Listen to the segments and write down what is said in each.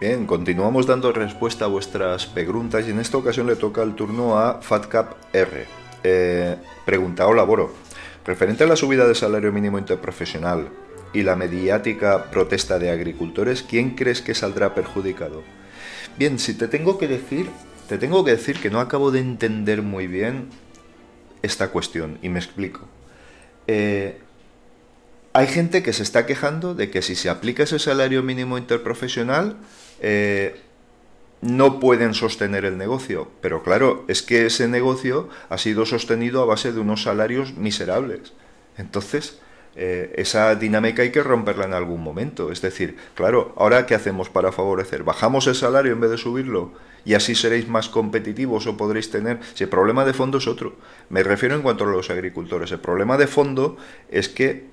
Bien, continuamos dando respuesta a vuestras preguntas y en esta ocasión le toca el turno a FatCap R. Eh, pregunta, hola Boro. Referente a la subida del salario mínimo interprofesional y la mediática protesta de agricultores, ¿quién crees que saldrá perjudicado? Bien, si te tengo que decir, te tengo que decir que no acabo de entender muy bien esta cuestión y me explico. Eh, hay gente que se está quejando de que si se aplica ese salario mínimo interprofesional, eh, no pueden sostener el negocio. Pero claro, es que ese negocio ha sido sostenido a base de unos salarios miserables. Entonces, eh, esa dinámica hay que romperla en algún momento. Es decir, claro, ahora ¿qué hacemos para favorecer? ¿Bajamos el salario en vez de subirlo? Y así seréis más competitivos o podréis tener... Si el problema de fondo es otro. Me refiero en cuanto a los agricultores. El problema de fondo es que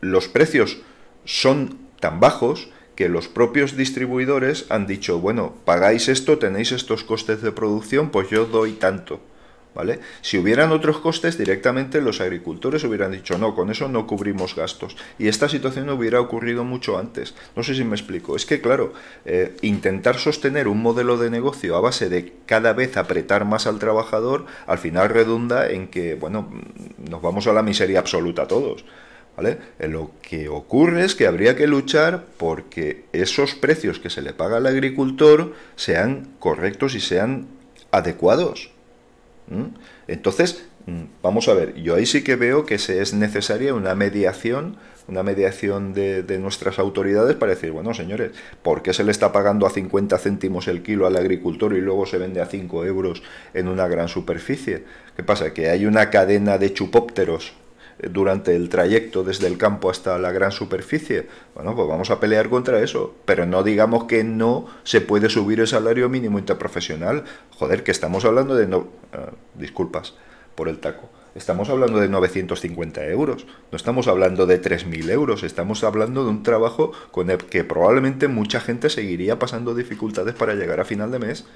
los precios son tan bajos que los propios distribuidores han dicho, bueno, pagáis esto, tenéis estos costes de producción, pues yo doy tanto. ¿Vale? Si hubieran otros costes, directamente los agricultores hubieran dicho, no, con eso no cubrimos gastos. Y esta situación hubiera ocurrido mucho antes. No sé si me explico. Es que, claro, eh, intentar sostener un modelo de negocio a base de cada vez apretar más al trabajador, al final redunda en que, bueno, nos vamos a la miseria absoluta todos. Eh, lo que ocurre es que habría que luchar porque esos precios que se le paga al agricultor sean correctos y sean adecuados. Entonces, mm, vamos a ver, yo ahí sí que veo que se es necesaria una mediación, una mediación de, de, nuestras autoridades para decir, bueno, señores, ¿por qué se le está pagando a 50 céntimos el kilo al agricultor y luego se vende a 5 euros en una gran superficie? ¿Qué pasa? Que hay una cadena de chupópteros durante el trayecto desde el campo hasta la gran superficie. Bueno, pues vamos a pelear contra eso, pero no digamos que no se puede subir el salario mínimo interprofesional. Joder, que estamos hablando de... No, ah, disculpas por el taco. Estamos hablando de 950 euros, no estamos hablando de 3.000 euros, estamos hablando de un trabajo con el que probablemente mucha gente seguiría pasando dificultades para llegar a final de mes.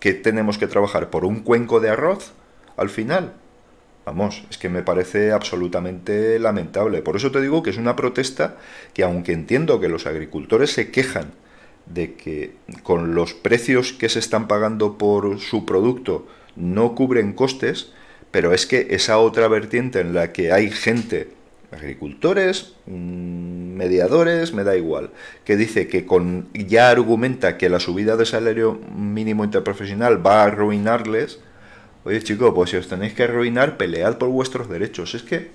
que tenemos que trabajar por un cuenco de arroz al final? Vamos, es que me parece absolutamente lamentable. Por eso te digo que es una protesta que aunque entiendo que los agricultores se quejan de que con los precios que se están pagando por su producto no cubren costes, pero es que esa otra vertiente en la que hay gente, agricultores, mm, mediadores, me da igual, que dice que con ya argumenta que la subida de salario mínimo interprofesional va a arruinarles, Oye, chicos, pues si os tenéis que arruinar, pelead por vuestros derechos. Es que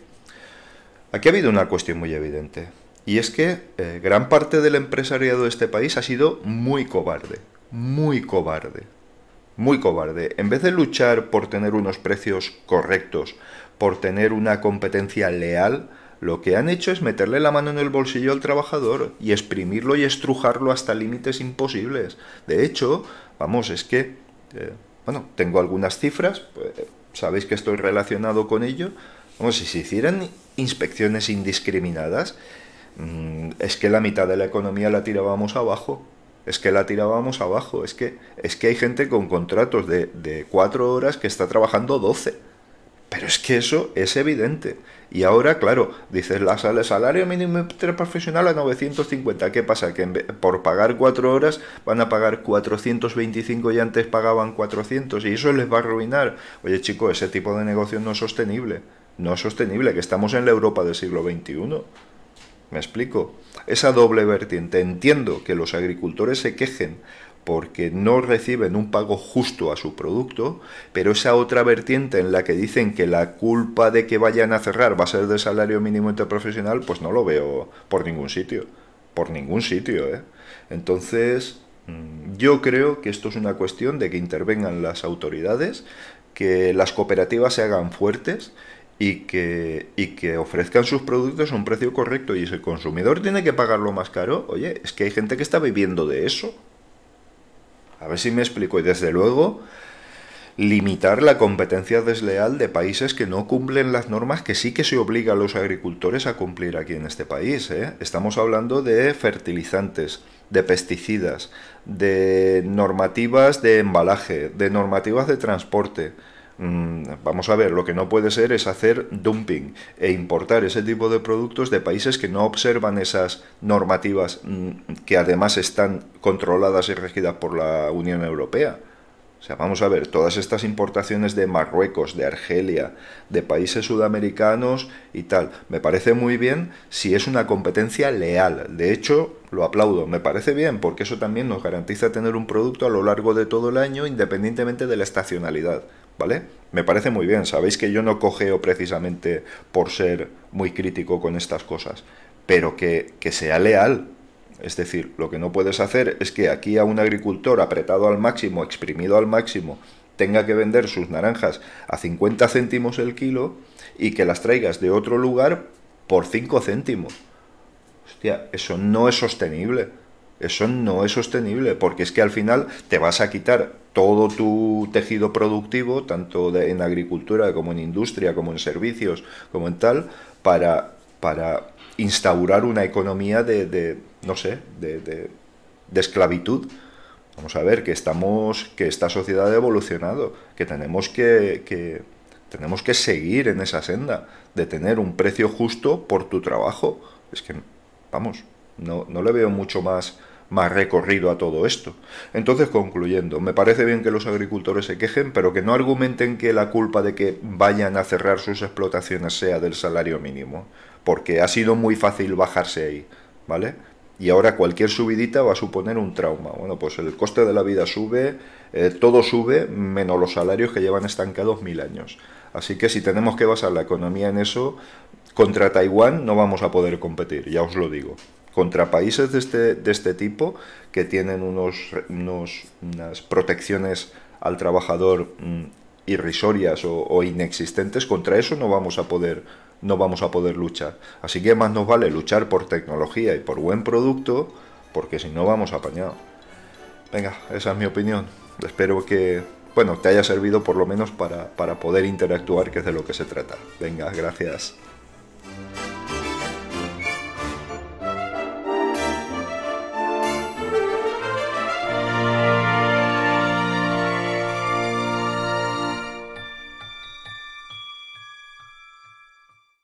aquí ha habido una cuestión muy evidente. Y es que eh, gran parte del empresariado de este país ha sido muy cobarde. Muy cobarde. Muy cobarde. En vez de luchar por tener unos precios correctos, por tener una competencia leal, lo que han hecho es meterle la mano en el bolsillo al trabajador y exprimirlo y estrujarlo hasta límites imposibles. De hecho, vamos, es que eh, bueno, tengo algunas cifras, pues, sabéis que estoy relacionado con ello. Vamos, si se hicieran inspecciones indiscriminadas, mm, es que la mitad de la economía la tirábamos abajo. Es que la tirábamos abajo. Es que, es que hay gente con contratos de, de cuatro horas que está trabajando 12 pero es que eso es evidente. Y ahora, claro, dices, la, el salario mínimo profesional a 950. ¿Qué pasa? Que por pagar cuatro horas van a pagar 425 y antes pagaban 400 y eso les va a arruinar. Oye, chico, ese tipo de negocio no es sostenible. No es sostenible, que estamos en la Europa del siglo XXI. ¿Me explico? Esa doble vertiente. Entiendo que los agricultores se quejen porque no reciben un pago justo a su producto, pero esa otra vertiente en la que dicen que la culpa de que vayan a cerrar va a ser del salario mínimo interprofesional, pues no lo veo por ningún sitio, por ningún sitio. ¿eh? Entonces, mm, yo creo que esto es una cuestión de que intervengan las autoridades, que las cooperativas se hagan fuertes y que, y que ofrezcan sus productos a un precio correcto y si el consumidor tiene que pagarlo más caro, oye, es que hay gente que está viviendo de eso. A ver si me explico. Y desde luego, limitar la competencia desleal de países que no cumplen las normas que sí que se obliga a los agricultores a cumplir aquí en este país. ¿eh? Estamos hablando de fertilizantes, de pesticidas, de normativas de embalaje, de normativas de transporte. Mm, vamos a ver, lo que no puede ser es hacer dumping e importar ese tipo de productos de países que no observan esas normativas mm, que además están controladas y regidas por la Unión Europea. O sea, vamos a ver, todas estas importaciones de Marruecos, de Argelia, de países sudamericanos y tal, me parece muy bien si es una competencia leal. De hecho, lo aplaudo, me parece bien porque eso también nos garantiza tener un producto a lo largo de todo el año independientemente de la estacionalidad. ¿Vale? Me parece muy bien, sabéis que yo no cogeo precisamente por ser muy crítico con estas cosas, pero que, que sea leal. Es decir, lo que no puedes hacer es que aquí a un agricultor apretado al máximo, exprimido al máximo, tenga que vender sus naranjas a 50 céntimos el kilo y que las traigas de otro lugar por 5 céntimos. Hostia, eso no es sostenible. Eso no es sostenible, porque es que al final te vas a quitar todo tu tejido productivo, tanto en agricultura como en industria, como en servicios, como en tal, para, para instaurar una economía de, no sé, de, de, esclavitud. Vamos a ver que estamos, que esta sociedad ha evolucionado, que tenemos que, que, tenemos que seguir en esa senda de tener un precio justo por tu trabajo. Es que, vamos, no, no le veo mucho más más recorrido a todo esto. Entonces, concluyendo, me parece bien que los agricultores se quejen, pero que no argumenten que la culpa de que vayan a cerrar sus explotaciones sea del salario mínimo, porque ha sido muy fácil bajarse ahí, ¿vale? Y ahora cualquier subidita va a suponer un trauma. Bueno, pues el coste de la vida sube, eh, todo sube, menos los salarios que llevan estancados mil años. Así que si tenemos que basar la economía en eso, contra Taiwán no vamos a poder competir, ya os lo digo contra países de este, de este tipo que tienen unos, unas protecciones al trabajador mm, irrisorias o, inexistentes, contra eso no vamos a poder no vamos a poder luchar. Así que más nos vale luchar por tecnología y por buen producto, porque si no vamos apañados. Venga, esa es mi opinión. Espero que bueno, te haya servido por lo menos para, para poder interactuar, que es de lo que se trata. Venga, gracias.